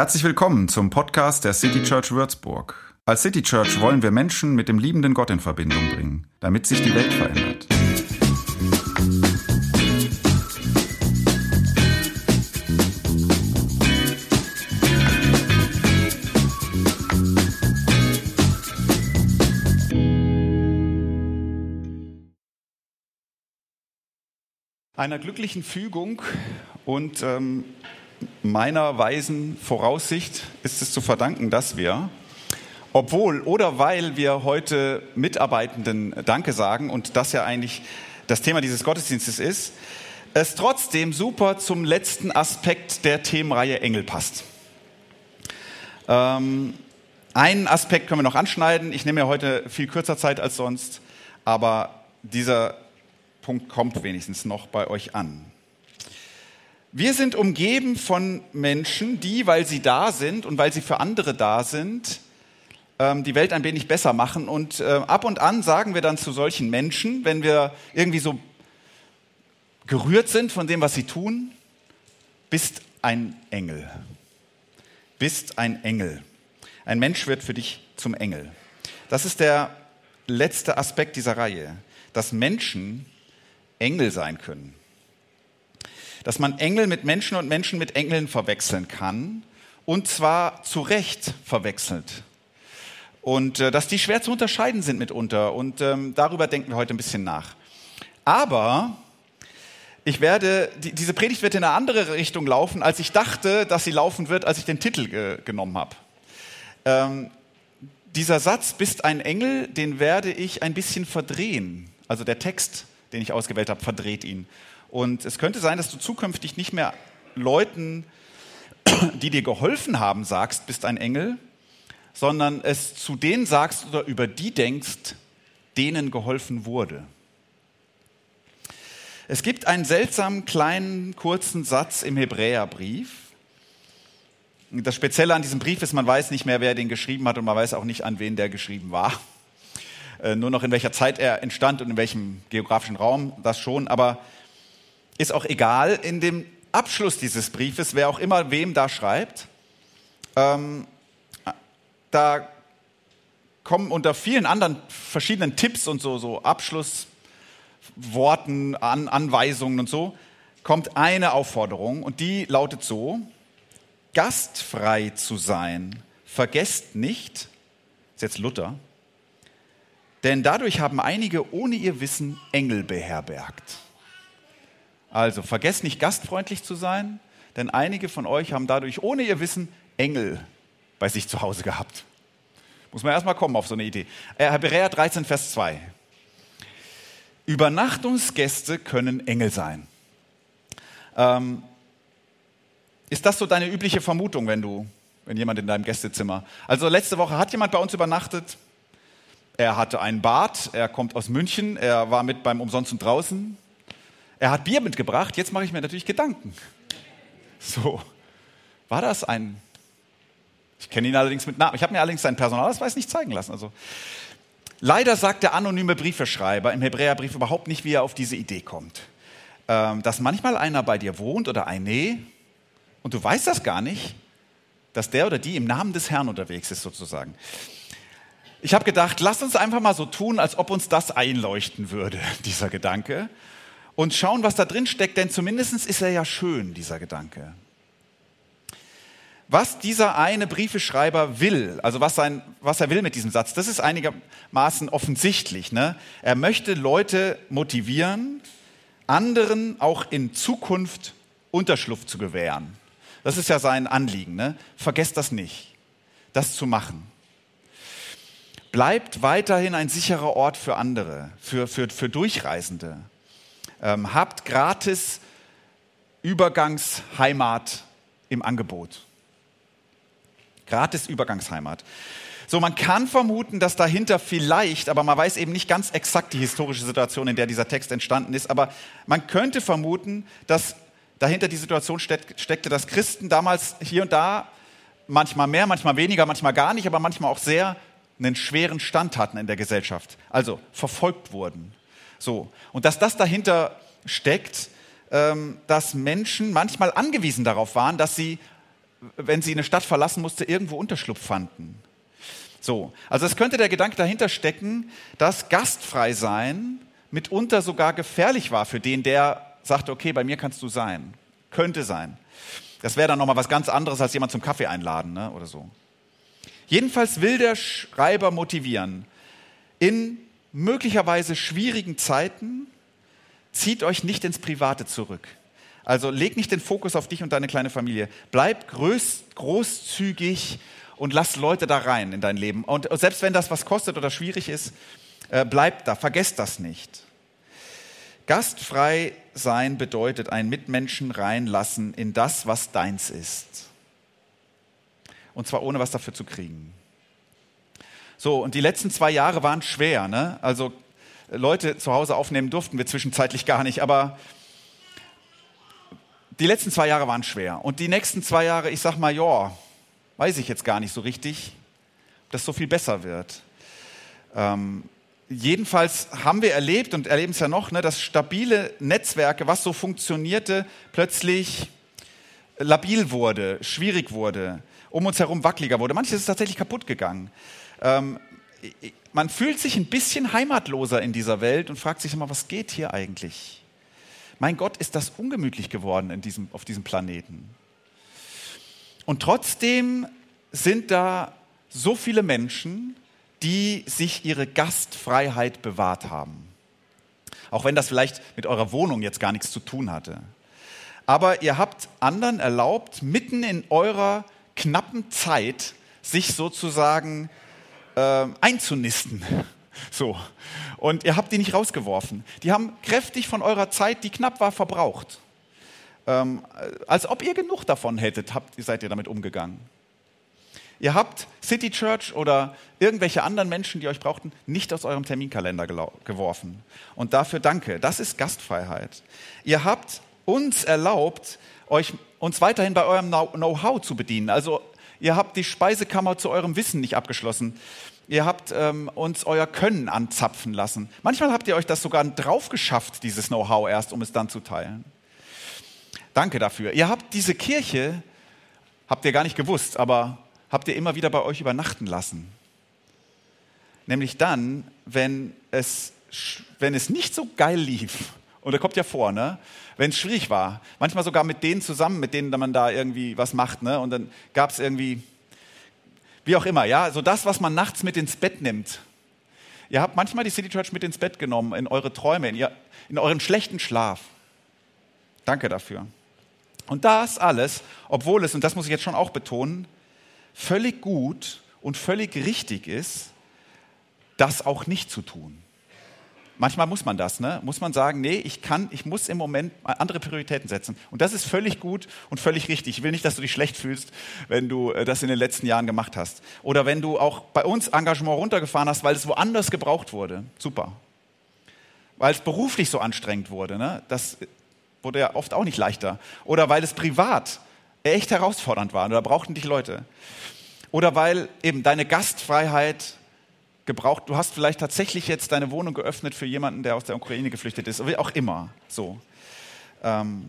Herzlich willkommen zum Podcast der City Church Würzburg. Als City Church wollen wir Menschen mit dem liebenden Gott in Verbindung bringen, damit sich die Welt verändert. Einer glücklichen Fügung und ähm, meiner weisen Voraussicht ist es zu verdanken, dass wir, obwohl oder weil wir heute Mitarbeitenden Danke sagen und das ja eigentlich das Thema dieses Gottesdienstes ist, es trotzdem super zum letzten Aspekt der Themenreihe Engel passt. Ähm, einen Aspekt können wir noch anschneiden. Ich nehme ja heute viel kürzer Zeit als sonst, aber dieser Punkt kommt wenigstens noch bei euch an. Wir sind umgeben von Menschen, die, weil sie da sind und weil sie für andere da sind, ähm, die Welt ein wenig besser machen. Und äh, ab und an sagen wir dann zu solchen Menschen, wenn wir irgendwie so gerührt sind von dem, was sie tun, bist ein Engel. Bist ein Engel. Ein Mensch wird für dich zum Engel. Das ist der letzte Aspekt dieser Reihe, dass Menschen Engel sein können. Dass man Engel mit Menschen und Menschen mit Engeln verwechseln kann und zwar zu Recht verwechselt. Und äh, dass die schwer zu unterscheiden sind mitunter. Und ähm, darüber denken wir heute ein bisschen nach. Aber ich werde, die, diese Predigt wird in eine andere Richtung laufen, als ich dachte, dass sie laufen wird, als ich den Titel ge genommen habe. Ähm, dieser Satz, bist ein Engel, den werde ich ein bisschen verdrehen. Also der Text den ich ausgewählt habe, verdreht ihn. Und es könnte sein, dass du zukünftig nicht mehr Leuten, die dir geholfen haben, sagst, bist ein Engel, sondern es zu denen sagst oder über die denkst, denen geholfen wurde. Es gibt einen seltsamen kleinen kurzen Satz im Hebräerbrief. Das Spezielle an diesem Brief ist, man weiß nicht mehr, wer den geschrieben hat und man weiß auch nicht, an wen der geschrieben war. Äh, nur noch in welcher Zeit er entstand und in welchem geografischen Raum, das schon, aber ist auch egal. In dem Abschluss dieses Briefes, wer auch immer wem da schreibt, ähm, da kommen unter vielen anderen verschiedenen Tipps und so, so Abschlussworten, An Anweisungen und so, kommt eine Aufforderung und die lautet so, gastfrei zu sein, vergesst nicht, ist jetzt Luther, denn dadurch haben einige ohne ihr Wissen Engel beherbergt. Also vergesst nicht gastfreundlich zu sein, denn einige von euch haben dadurch ohne ihr Wissen Engel bei sich zu Hause gehabt. Muss man erstmal kommen auf so eine Idee. Äh, Hebräer 13, Vers 2. Übernachtungsgäste können Engel sein. Ähm, ist das so deine übliche Vermutung, wenn du, wenn jemand in deinem Gästezimmer? Also letzte Woche hat jemand bei uns übernachtet, er hatte einen Bart, er kommt aus München, er war mit beim Umsonst und draußen. Er hat Bier mitgebracht, jetzt mache ich mir natürlich Gedanken. So, war das ein. Ich kenne ihn allerdings mit Namen. Ich habe mir allerdings seinen Personalausweis nicht zeigen lassen. Also, leider sagt der anonyme Briefeschreiber im Hebräerbrief überhaupt nicht, wie er auf diese Idee kommt. Ähm, dass manchmal einer bei dir wohnt oder eine und du weißt das gar nicht, dass der oder die im Namen des Herrn unterwegs ist, sozusagen. Ich habe gedacht, lass uns einfach mal so tun, als ob uns das einleuchten würde, dieser Gedanke, und schauen, was da drin steckt, denn zumindest ist er ja schön, dieser Gedanke. Was dieser eine Briefeschreiber will, also was, sein, was er will mit diesem Satz, das ist einigermaßen offensichtlich. Ne? Er möchte Leute motivieren, anderen auch in Zukunft Unterschlupf zu gewähren. Das ist ja sein Anliegen. Ne? Vergesst das nicht, das zu machen bleibt weiterhin ein sicherer Ort für andere, für, für, für Durchreisende. Ähm, habt gratis Übergangsheimat im Angebot. Gratis Übergangsheimat. So, man kann vermuten, dass dahinter vielleicht, aber man weiß eben nicht ganz exakt die historische Situation, in der dieser Text entstanden ist, aber man könnte vermuten, dass dahinter die Situation steckte, dass Christen damals hier und da manchmal mehr, manchmal weniger, manchmal gar nicht, aber manchmal auch sehr einen schweren Stand hatten in der Gesellschaft, also verfolgt wurden. So. Und dass das dahinter steckt, ähm, dass Menschen manchmal angewiesen darauf waren, dass sie wenn sie eine Stadt verlassen musste, irgendwo Unterschlupf fanden. So, also es könnte der Gedanke dahinter stecken, dass gastfrei sein mitunter sogar gefährlich war für den, der sagte, okay, bei mir kannst du sein. Könnte sein. Das wäre dann nochmal was ganz anderes, als jemand zum Kaffee einladen ne? oder so. Jedenfalls will der Schreiber motivieren. In möglicherweise schwierigen Zeiten zieht euch nicht ins Private zurück. Also leg nicht den Fokus auf dich und deine kleine Familie. Bleib groß, großzügig und lass Leute da rein in dein Leben. Und selbst wenn das was kostet oder schwierig ist, äh, bleib da, vergesst das nicht. Gastfrei sein bedeutet einen Mitmenschen reinlassen in das, was deins ist. Und zwar ohne was dafür zu kriegen. So, und die letzten zwei Jahre waren schwer. Ne? Also Leute zu Hause aufnehmen durften wir zwischenzeitlich gar nicht, aber die letzten zwei Jahre waren schwer. Und die nächsten zwei Jahre, ich sag mal, ja, weiß ich jetzt gar nicht so richtig, ob das so viel besser wird. Ähm, jedenfalls haben wir erlebt und erleben es ja noch, ne, dass stabile Netzwerke, was so funktionierte, plötzlich labil wurde, schwierig wurde, um uns herum wackeliger wurde. Manches ist tatsächlich kaputt gegangen. Ähm, man fühlt sich ein bisschen heimatloser in dieser Welt und fragt sich immer, was geht hier eigentlich? mein Gott, ist das ungemütlich geworden diesem, auf diesem Planeten. Und trotzdem sind da so viele Menschen, die sich ihre Gastfreiheit bewahrt haben. Auch wenn das vielleicht mit eurer Wohnung jetzt gar nichts zu tun hatte. Aber ihr habt anderen erlaubt, mitten in eurer knappen Zeit sich sozusagen äh, einzunisten. So. Und ihr habt die nicht rausgeworfen. Die haben kräftig von eurer Zeit, die knapp war, verbraucht. Ähm, als ob ihr genug davon hättet, habt, seid ihr damit umgegangen. Ihr habt City Church oder irgendwelche anderen Menschen, die euch brauchten, nicht aus eurem Terminkalender geworfen. Und dafür danke. Das ist Gastfreiheit. Ihr habt uns erlaubt, euch, uns weiterhin bei eurem Know-how zu bedienen. Also ihr habt die Speisekammer zu eurem Wissen nicht abgeschlossen. Ihr habt ähm, uns euer Können anzapfen lassen. Manchmal habt ihr euch das sogar drauf geschafft, dieses Know-how erst, um es dann zu teilen. Danke dafür. Ihr habt diese Kirche, habt ihr gar nicht gewusst, aber habt ihr immer wieder bei euch übernachten lassen. Nämlich dann, wenn es, wenn es nicht so geil lief. Und da kommt ja vor, ne? wenn es schwierig war. Manchmal sogar mit denen zusammen, mit denen man da irgendwie was macht. Ne? Und dann gab es irgendwie wie auch immer, ja, so das, was man nachts mit ins Bett nimmt. Ihr habt manchmal die City Church mit ins Bett genommen, in eure Träume, in, ihr, in euren schlechten Schlaf. Danke dafür. Und das alles, obwohl es, und das muss ich jetzt schon auch betonen, völlig gut und völlig richtig ist, das auch nicht zu tun. Manchmal muss man das, ne? muss man sagen, nee, ich kann, ich muss im Moment andere Prioritäten setzen. Und das ist völlig gut und völlig richtig. Ich will nicht, dass du dich schlecht fühlst, wenn du äh, das in den letzten Jahren gemacht hast. Oder wenn du auch bei uns Engagement runtergefahren hast, weil es woanders gebraucht wurde. Super. Weil es beruflich so anstrengend wurde. Ne? Das wurde ja oft auch nicht leichter. Oder weil es privat echt herausfordernd war. Da brauchten dich Leute. Oder weil eben deine Gastfreiheit gebraucht. Du hast vielleicht tatsächlich jetzt deine Wohnung geöffnet für jemanden, der aus der Ukraine geflüchtet ist, wie auch immer. So. Ähm,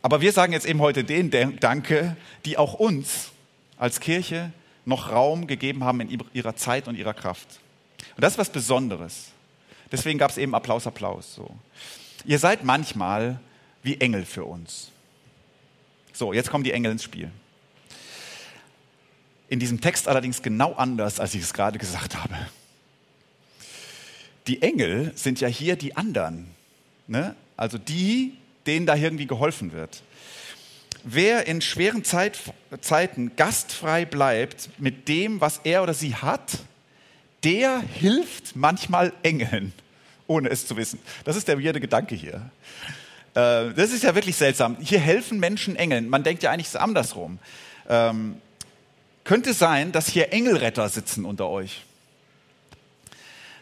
aber wir sagen jetzt eben heute den Danke, die auch uns als Kirche noch Raum gegeben haben in ihrer Zeit und ihrer Kraft. Und das ist was Besonderes. Deswegen gab es eben Applaus, Applaus. So. Ihr seid manchmal wie Engel für uns. So, jetzt kommen die Engel ins Spiel in diesem Text allerdings genau anders, als ich es gerade gesagt habe. Die Engel sind ja hier die anderen, ne? also die, denen da irgendwie geholfen wird. Wer in schweren Zeit, Zeiten gastfrei bleibt mit dem, was er oder sie hat, der hilft manchmal Engeln, ohne es zu wissen. Das ist der weirde Gedanke hier. Äh, das ist ja wirklich seltsam. Hier helfen Menschen Engeln. Man denkt ja eigentlich andersrum. Ähm, könnte sein, dass hier Engelretter sitzen unter euch.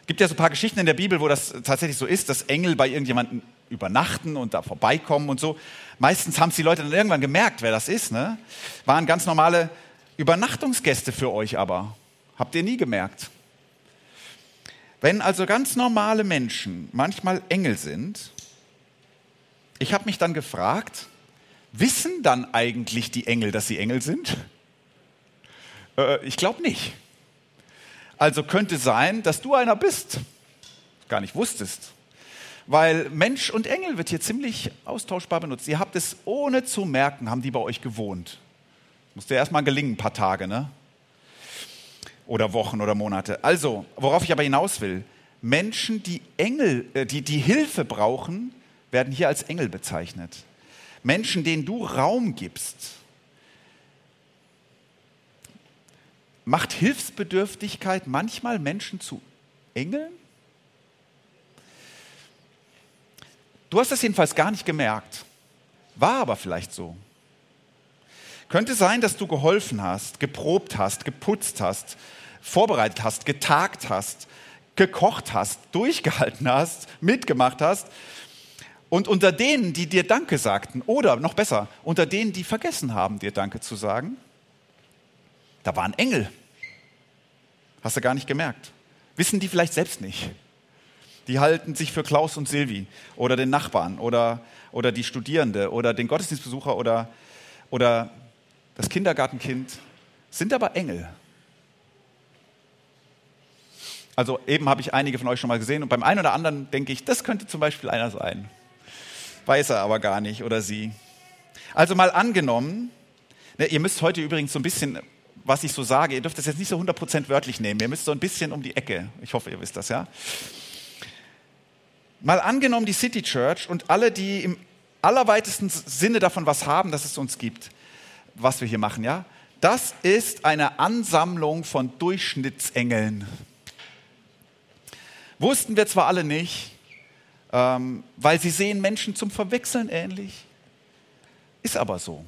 Es gibt ja so ein paar Geschichten in der Bibel, wo das tatsächlich so ist, dass Engel bei irgendjemandem übernachten und da vorbeikommen und so. Meistens haben es die Leute dann irgendwann gemerkt, wer das ist. Ne? Waren ganz normale Übernachtungsgäste für euch aber. Habt ihr nie gemerkt. Wenn also ganz normale Menschen manchmal Engel sind, ich habe mich dann gefragt, Wissen dann eigentlich die Engel, dass sie Engel sind? Äh, ich glaube nicht. Also könnte sein, dass du einer bist, gar nicht wusstest. Weil Mensch und Engel wird hier ziemlich austauschbar benutzt. Ihr habt es ohne zu merken, haben die bei euch gewohnt. Musste erstmal gelingen, ein paar Tage, ne? Oder Wochen oder Monate. Also, worauf ich aber hinaus will, Menschen, die Engel, äh, die, die Hilfe brauchen, werden hier als Engel bezeichnet. Menschen, denen du Raum gibst. Macht Hilfsbedürftigkeit manchmal Menschen zu Engeln? Du hast das jedenfalls gar nicht gemerkt. War aber vielleicht so. Könnte sein, dass du geholfen hast, geprobt hast, geputzt hast, vorbereitet hast, getagt hast, gekocht hast, durchgehalten hast, mitgemacht hast. Und unter denen, die dir Danke sagten, oder noch besser, unter denen, die vergessen haben, dir Danke zu sagen, da waren Engel. Hast du gar nicht gemerkt. Wissen die vielleicht selbst nicht. Die halten sich für Klaus und Silvi oder den Nachbarn oder, oder die Studierende oder den Gottesdienstbesucher oder, oder das Kindergartenkind, sind aber Engel. Also eben habe ich einige von euch schon mal gesehen und beim einen oder anderen denke ich, das könnte zum Beispiel einer sein. Weiß er aber gar nicht oder sie. Also mal angenommen, ne, ihr müsst heute übrigens so ein bisschen, was ich so sage, ihr dürft das jetzt nicht so 100% wörtlich nehmen, ihr müsst so ein bisschen um die Ecke. Ich hoffe, ihr wisst das, ja. Mal angenommen, die City Church und alle, die im allerweitesten Sinne davon was haben, dass es uns gibt, was wir hier machen, ja, das ist eine Ansammlung von Durchschnittsengeln. Wussten wir zwar alle nicht, ähm, weil sie sehen Menschen zum Verwechseln ähnlich. Ist aber so.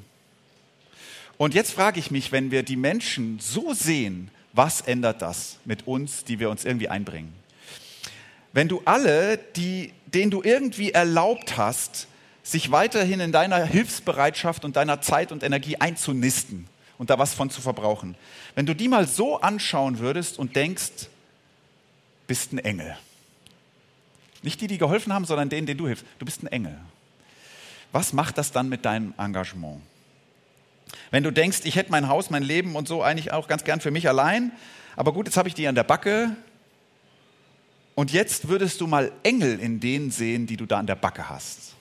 Und jetzt frage ich mich, wenn wir die Menschen so sehen, was ändert das mit uns, die wir uns irgendwie einbringen? Wenn du alle, die, denen du irgendwie erlaubt hast, sich weiterhin in deiner Hilfsbereitschaft und deiner Zeit und Energie einzunisten und da was von zu verbrauchen. Wenn du die mal so anschauen würdest und denkst, bist ein Engel. Nicht die, die geholfen haben, sondern denen, denen du hilfst. Du bist ein Engel. Was macht das dann mit deinem Engagement? Wenn du denkst, ich hätte mein Haus, mein Leben und so eigentlich auch ganz gern für mich allein, aber gut, jetzt habe ich die an der Backe. Und jetzt würdest du mal Engel in denen sehen, die du da an der Backe hast.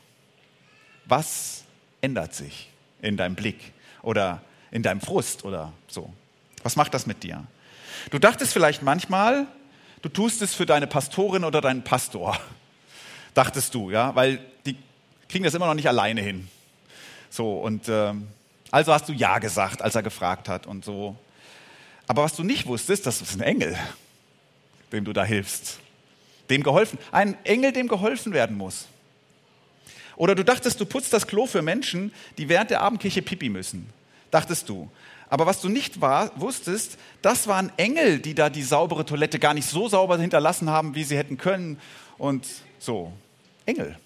Was ändert sich in deinem Blick oder in deinem Frust oder so? Was macht das mit dir? Du dachtest vielleicht manchmal, du tust es für deine Pastorin oder deinen Pastor. Dachtest du, ja, weil die kriegen das immer noch nicht alleine hin. So, und äh, also hast du Ja gesagt, als er gefragt hat und so. Aber was du nicht wusstest, das ist ein Engel, dem du da hilfst. Dem geholfen. Ein Engel, dem geholfen werden muss. Oder du dachtest, du putzt das Klo für Menschen, die während der Abendkirche pipi müssen. Dachtest du. Aber was du nicht war, wusstest, das waren Engel, die da die saubere Toilette gar nicht so sauber hinterlassen haben, wie sie hätten können. Und so. Engel.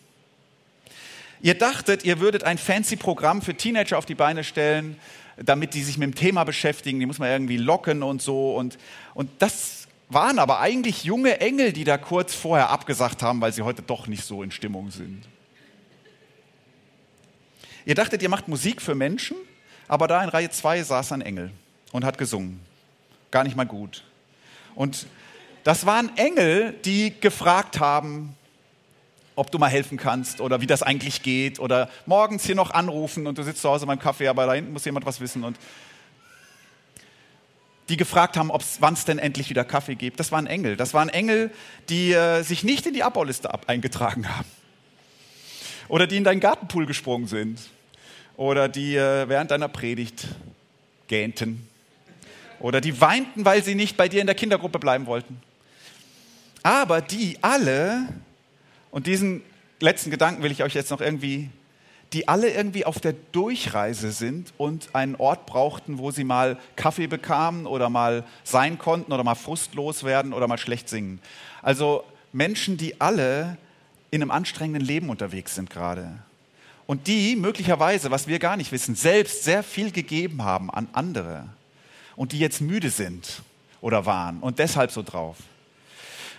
Ihr dachtet, ihr würdet ein fancy Programm für Teenager auf die Beine stellen, damit die sich mit dem Thema beschäftigen. Die muss man irgendwie locken und so. Und, und das waren aber eigentlich junge Engel, die da kurz vorher abgesagt haben, weil sie heute doch nicht so in Stimmung sind. Ihr dachtet, ihr macht Musik für Menschen, aber da in Reihe 2 saß ein Engel und hat gesungen. Gar nicht mal gut. Und das waren Engel, die gefragt haben, ob du mal helfen kannst oder wie das eigentlich geht oder morgens hier noch anrufen und du sitzt zu Hause beim Kaffee, aber da hinten muss jemand was wissen und die gefragt haben, wann es denn endlich wieder Kaffee gibt. Das waren Engel. Das waren Engel, die äh, sich nicht in die Abbauliste ab eingetragen haben. Oder die in deinen Gartenpool gesprungen sind oder die äh, während deiner Predigt gähnten oder die weinten, weil sie nicht bei dir in der Kindergruppe bleiben wollten. Aber die alle, und diesen letzten Gedanken will ich euch jetzt noch irgendwie, die alle irgendwie auf der Durchreise sind und einen Ort brauchten, wo sie mal Kaffee bekamen oder mal sein konnten oder mal frustlos werden oder mal schlecht singen. Also Menschen, die alle in einem anstrengenden Leben unterwegs sind gerade und die möglicherweise, was wir gar nicht wissen, selbst sehr viel gegeben haben an andere und die jetzt müde sind oder waren und deshalb so drauf.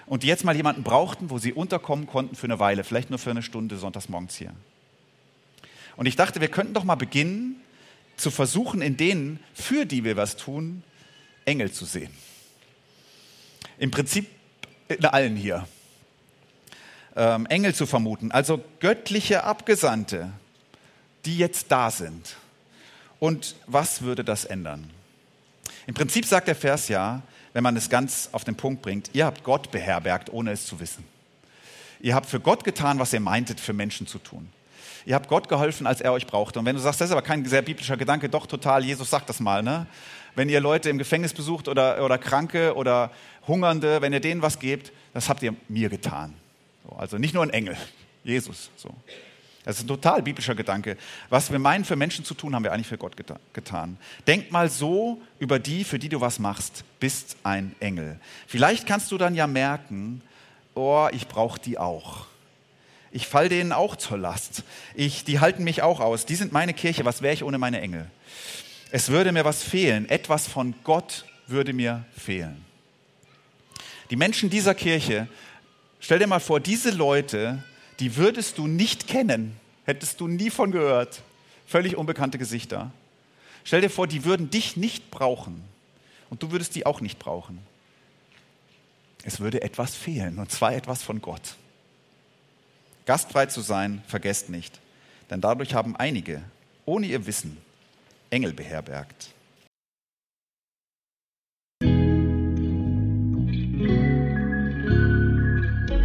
Und die jetzt mal jemanden brauchten, wo sie unterkommen konnten für eine Weile, vielleicht nur für eine Stunde sonntags morgens hier. Und ich dachte, wir könnten doch mal beginnen, zu versuchen, in denen, für die wir was tun, Engel zu sehen. Im Prinzip in allen hier. Ähm, Engel zu vermuten, also göttliche Abgesandte, die jetzt da sind. Und was würde das ändern? Im Prinzip sagt der Vers ja, wenn man es ganz auf den Punkt bringt, ihr habt Gott beherbergt, ohne es zu wissen. Ihr habt für Gott getan, was ihr meintet, für Menschen zu tun. Ihr habt Gott geholfen, als er euch brauchte. Und wenn du sagst, das ist aber kein sehr biblischer Gedanke, doch total, Jesus sagt das mal, ne? Wenn ihr Leute im Gefängnis besucht oder, oder Kranke oder Hungernde, wenn ihr denen was gebt, das habt ihr mir getan. So, also nicht nur ein Engel, Jesus. So. Das ist ein total biblischer Gedanke. Was wir meinen, für Menschen zu tun, haben wir eigentlich für Gott getan. Denk mal so über die, für die du was machst, bist ein Engel. Vielleicht kannst du dann ja merken, oh, ich brauche die auch. Ich fall denen auch zur Last. Ich, die halten mich auch aus. Die sind meine Kirche. Was wäre ich ohne meine Engel? Es würde mir was fehlen. Etwas von Gott würde mir fehlen. Die Menschen dieser Kirche, stell dir mal vor, diese Leute, die würdest du nicht kennen. Hättest du nie von gehört. Völlig unbekannte Gesichter. Stell dir vor, die würden dich nicht brauchen. Und du würdest die auch nicht brauchen es würde etwas fehlen, und zwar etwas von Gott. Gastfrei zu sein, vergesst nicht, denn dadurch haben einige, ohne ihr Wissen, Engel beherbergt.